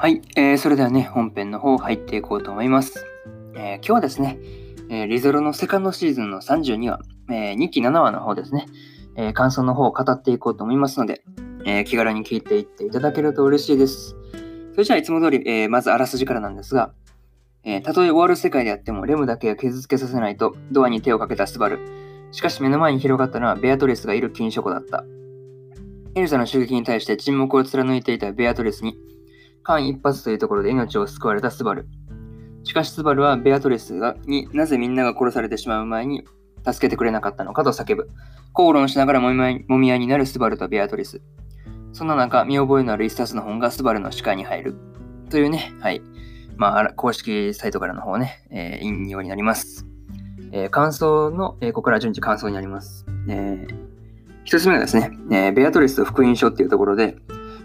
はい、えー、それではね、本編の方入っていこうと思います。えー、今日はですね、えー、リゾロのセカンドシーズンの32話、えー、2期7話の方ですね、えー、感想の方を語っていこうと思いますので、えー、気軽に聞いていっていただけると嬉しいです。それじゃあいつも通り、えー、まずあらすじからなんですが、えー、たとえ終わる世界であってもレムだけは傷つけさせないとドアに手をかけたスバル。しかし目の前に広がったのはベアトリスがいる禁書庫だった。エルザの襲撃に対して沈黙を貫いていたベアトリスに間一髪というところで命を救われたスバル。しかしスバルはベアトレスがになぜみんなが殺されてしまう前に助けてくれなかったのかと叫ぶ。口論しながらもみ合いになるスバルとベアトリス。そんな中、見覚えのある一冊の本がスバルの視界に入る。というね、はい。まあ、公式サイトからの方ね、えー、引用になります。えー、感想の、えー、ここから順次感想になります。えー、一つ目がですね、え、ベアトリスと福音書っていうところで、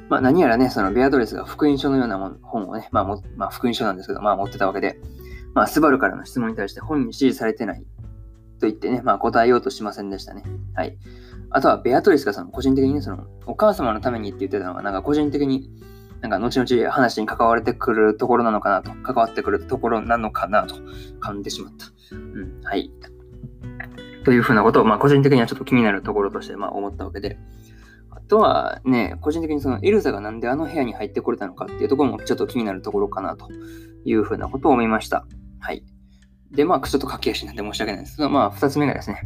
まあ、何やらね、そのベアドレスが福音書のような本をね、まあも、まあ、福音書なんですけど、まあ、持ってたわけで、まあ、スバルからの質問に対して本に指示されてないと言ってね、まあ、答えようとしませんでしたね。はい。あとは、ベアトリスがその個人的にね、その、お母様のためにって言ってたのが、なんか個人的に、なんか後々話に関われてくるところなのかなと、関わってくるところなのかなと感じてしまった。うん、はい。というふうなことを、まあ、個人的にはちょっと気になるところとして、まあ、思ったわけで、とはね、個人的にそのエルザがなんであの部屋に入ってこれたのかっていうところもちょっと気になるところかなというふうなことを思いました。はい。で、まあ、ちょっと駆け足なって申し訳ないですけど、まあ、二つ目がですね、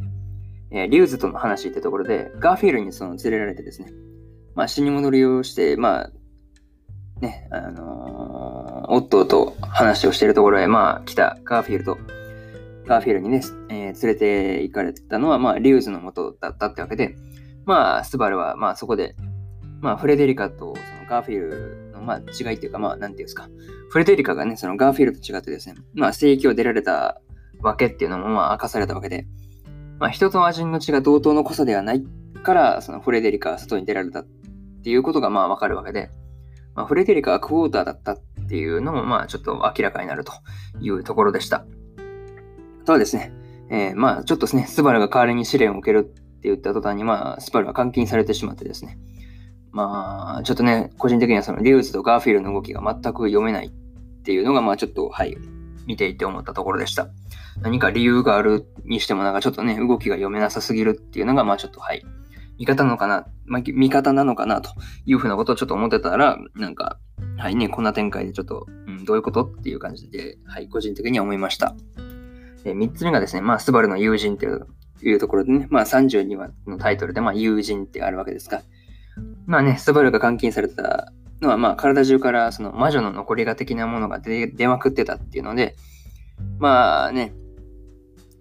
えー、リューズとの話ってところで、ガーフィールにその連れられてですね、まあ、死に戻りをして、まあ、ね、あのー、オットーと話をしているところへ、まあ、来たガーフィールと、ガーフィールにね、えー、連れて行かれたのは、まあ、リューズの元だったってわけで、まあ、スバルは、まあ、そこで、まあ、フレデリカとそのガーフィールの、まあ、違いっていうか、まあ、なんていうんですか、フレデリカがね、そのガーフィールと違ってですね、まあ、聖域を出られたわけっていうのも、まあ、明かされたわけで、まあ、人と亜人の血が同等の濃さではないから、そのフレデリカが外に出られたっていうことが、まあ、わかるわけで、まあ、フレデリカがクォーターだったっていうのも、まあ、ちょっと明らかになるというところでした。あとはですね、えー、まあ、ちょっとですね、スバルが代わりに試練を受けるって言った途端に、まあ、スパルは監禁されてしまってですね。まあ、ちょっとね、個人的にはそのリューズとガーフィールの動きが全く読めないっていうのが、まあちょっと、はい、見ていて思ったところでした。何か理由があるにしても、なんかちょっとね、動きが読めなさすぎるっていうのが、まあちょっと、はい、味方なのかな、まあ、味方なのかなというふうなことをちょっと思ってたら、なんか、はいね、こんな展開でちょっと、うん、どういうことっていう感じで、はい、個人的には思いました。で3つ目がですね、まあ、スバルの友人っていういうところでね、まあ32話のタイトルで、まあ友人ってあるわけですが、まあね、スバルが監禁されたのは、まあ体中からその魔女の残りが的なものが出出まくってたっていうので、まあね、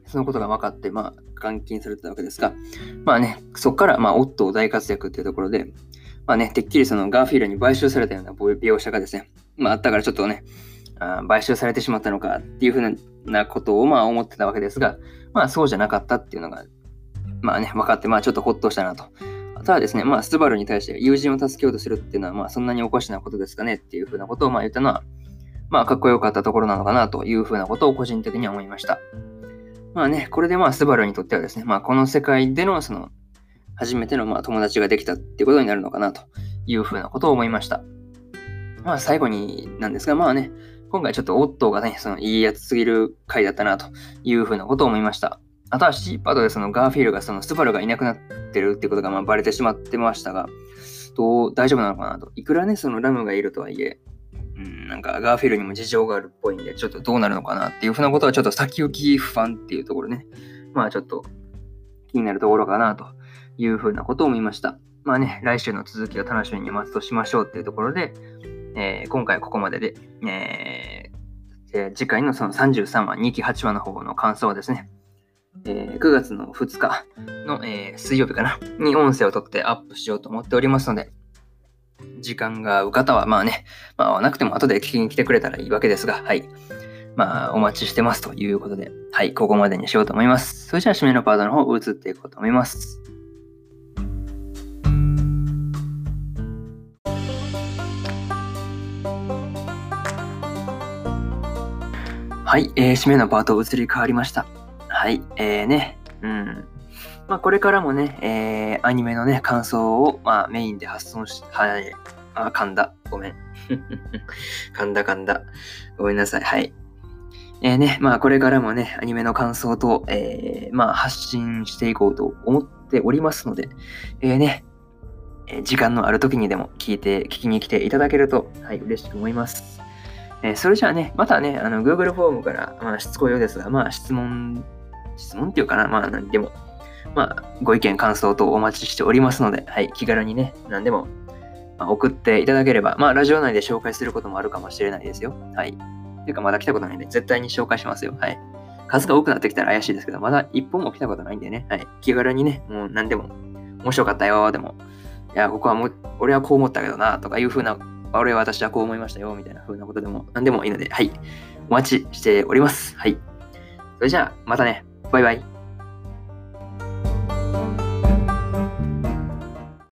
そのことが分かって、まあ監禁されたわけですが、まあね、そこからまあオットー大活躍っていうところで、まあね、てっきりそのガーフィールに買収されたような描写がですね、まああったからちょっとね、あ買収されてしまったのかっていうふうなことをまあ思ってたわけですが、まあそうじゃなかったっていうのが、まあね、分かって、まあちょっとほっとしたなと。ただですね、まあ、スバルに対して友人を助けようとするっていうのは、まあ、そんなにおかしなことですかねっていうふうなことをまあ言ったのは、まあ、かっこよかったところなのかなというふうなことを個人的には思いました。まあね、これでまあ、スバルにとってはですね、まあ、この世界でのその、初めてのまあ友達ができたっていうことになるのかなというふうなことを思いました。まあ、最後になんですが、まあね、今回ちょっとオットーがね、そのいいやつすぎる回だったなというふうなことを思いました。あとはシーパードでそのガーフィールがそのスバルがいなくなってるってことがまあバレてしまってましたが、どう大丈夫なのかなと。いくらね、そのラムがいるとはいえ、うん、なんかガーフィールにも事情があるっぽいんで、ちょっとどうなるのかなっていうふうなことはちょっと先行き不安っていうところね、まあちょっと気になるところかなというふうなことを思いました。まあね、来週の続きを楽しみに待つとしましょうっていうところで、えー、今回ここまでで、えー、次回のその33話、2期8話の方の感想はですね、えー、9月の2日の、えー、水曜日かな、に音声を取ってアップしようと思っておりますので、時間が合う方は、まあね、まあ合わなくても後で聞きに来てくれたらいいわけですが、はい。まあ、お待ちしてますということで、はい、ここまでにしようと思います。それじゃあ、締めのパートの方、移っていこうと思います。はい、えー、締めのパート移り変わりました。はい、えーね、うん。まあ、これからもね、えー、アニメのね、感想を、まあ、メインで発送し、はい、あ、噛んだ。ごめん。噛んだ噛んだ。ごめんなさい。はい。えー、ね、まあ、これからもね、アニメの感想と、えー、まあ、発信していこうと思っておりますので、えー、ね、え時間のある時にでも聞いて、聞きに来ていただけると、はい、嬉しく思います。えー、それじゃあね、またね、あの、Google フォームから、まあ、しつこいようですが、まあ、質問、質問っていうかな、まあ、何でも、まあ、ご意見、感想等お待ちしておりますので、はい、気軽にね、何でも、ま、送っていただければ、まあ、ラジオ内で紹介することもあるかもしれないですよ。はい。ていうか、まだ来たことないんで、絶対に紹介しますよ。はい。数が多くなってきたら怪しいですけど、まだ一本も来たことないんでね、はい。気軽にね、もう何でも、面白かったよ、でも、いや、ここはもう、俺はこう思ったけどな、とかいう風な俺は私はこう思いましたよ、みたいな風なことでも何でもいいので、はい。お待ちしております。はい。それじゃあ、またね。バイバイ。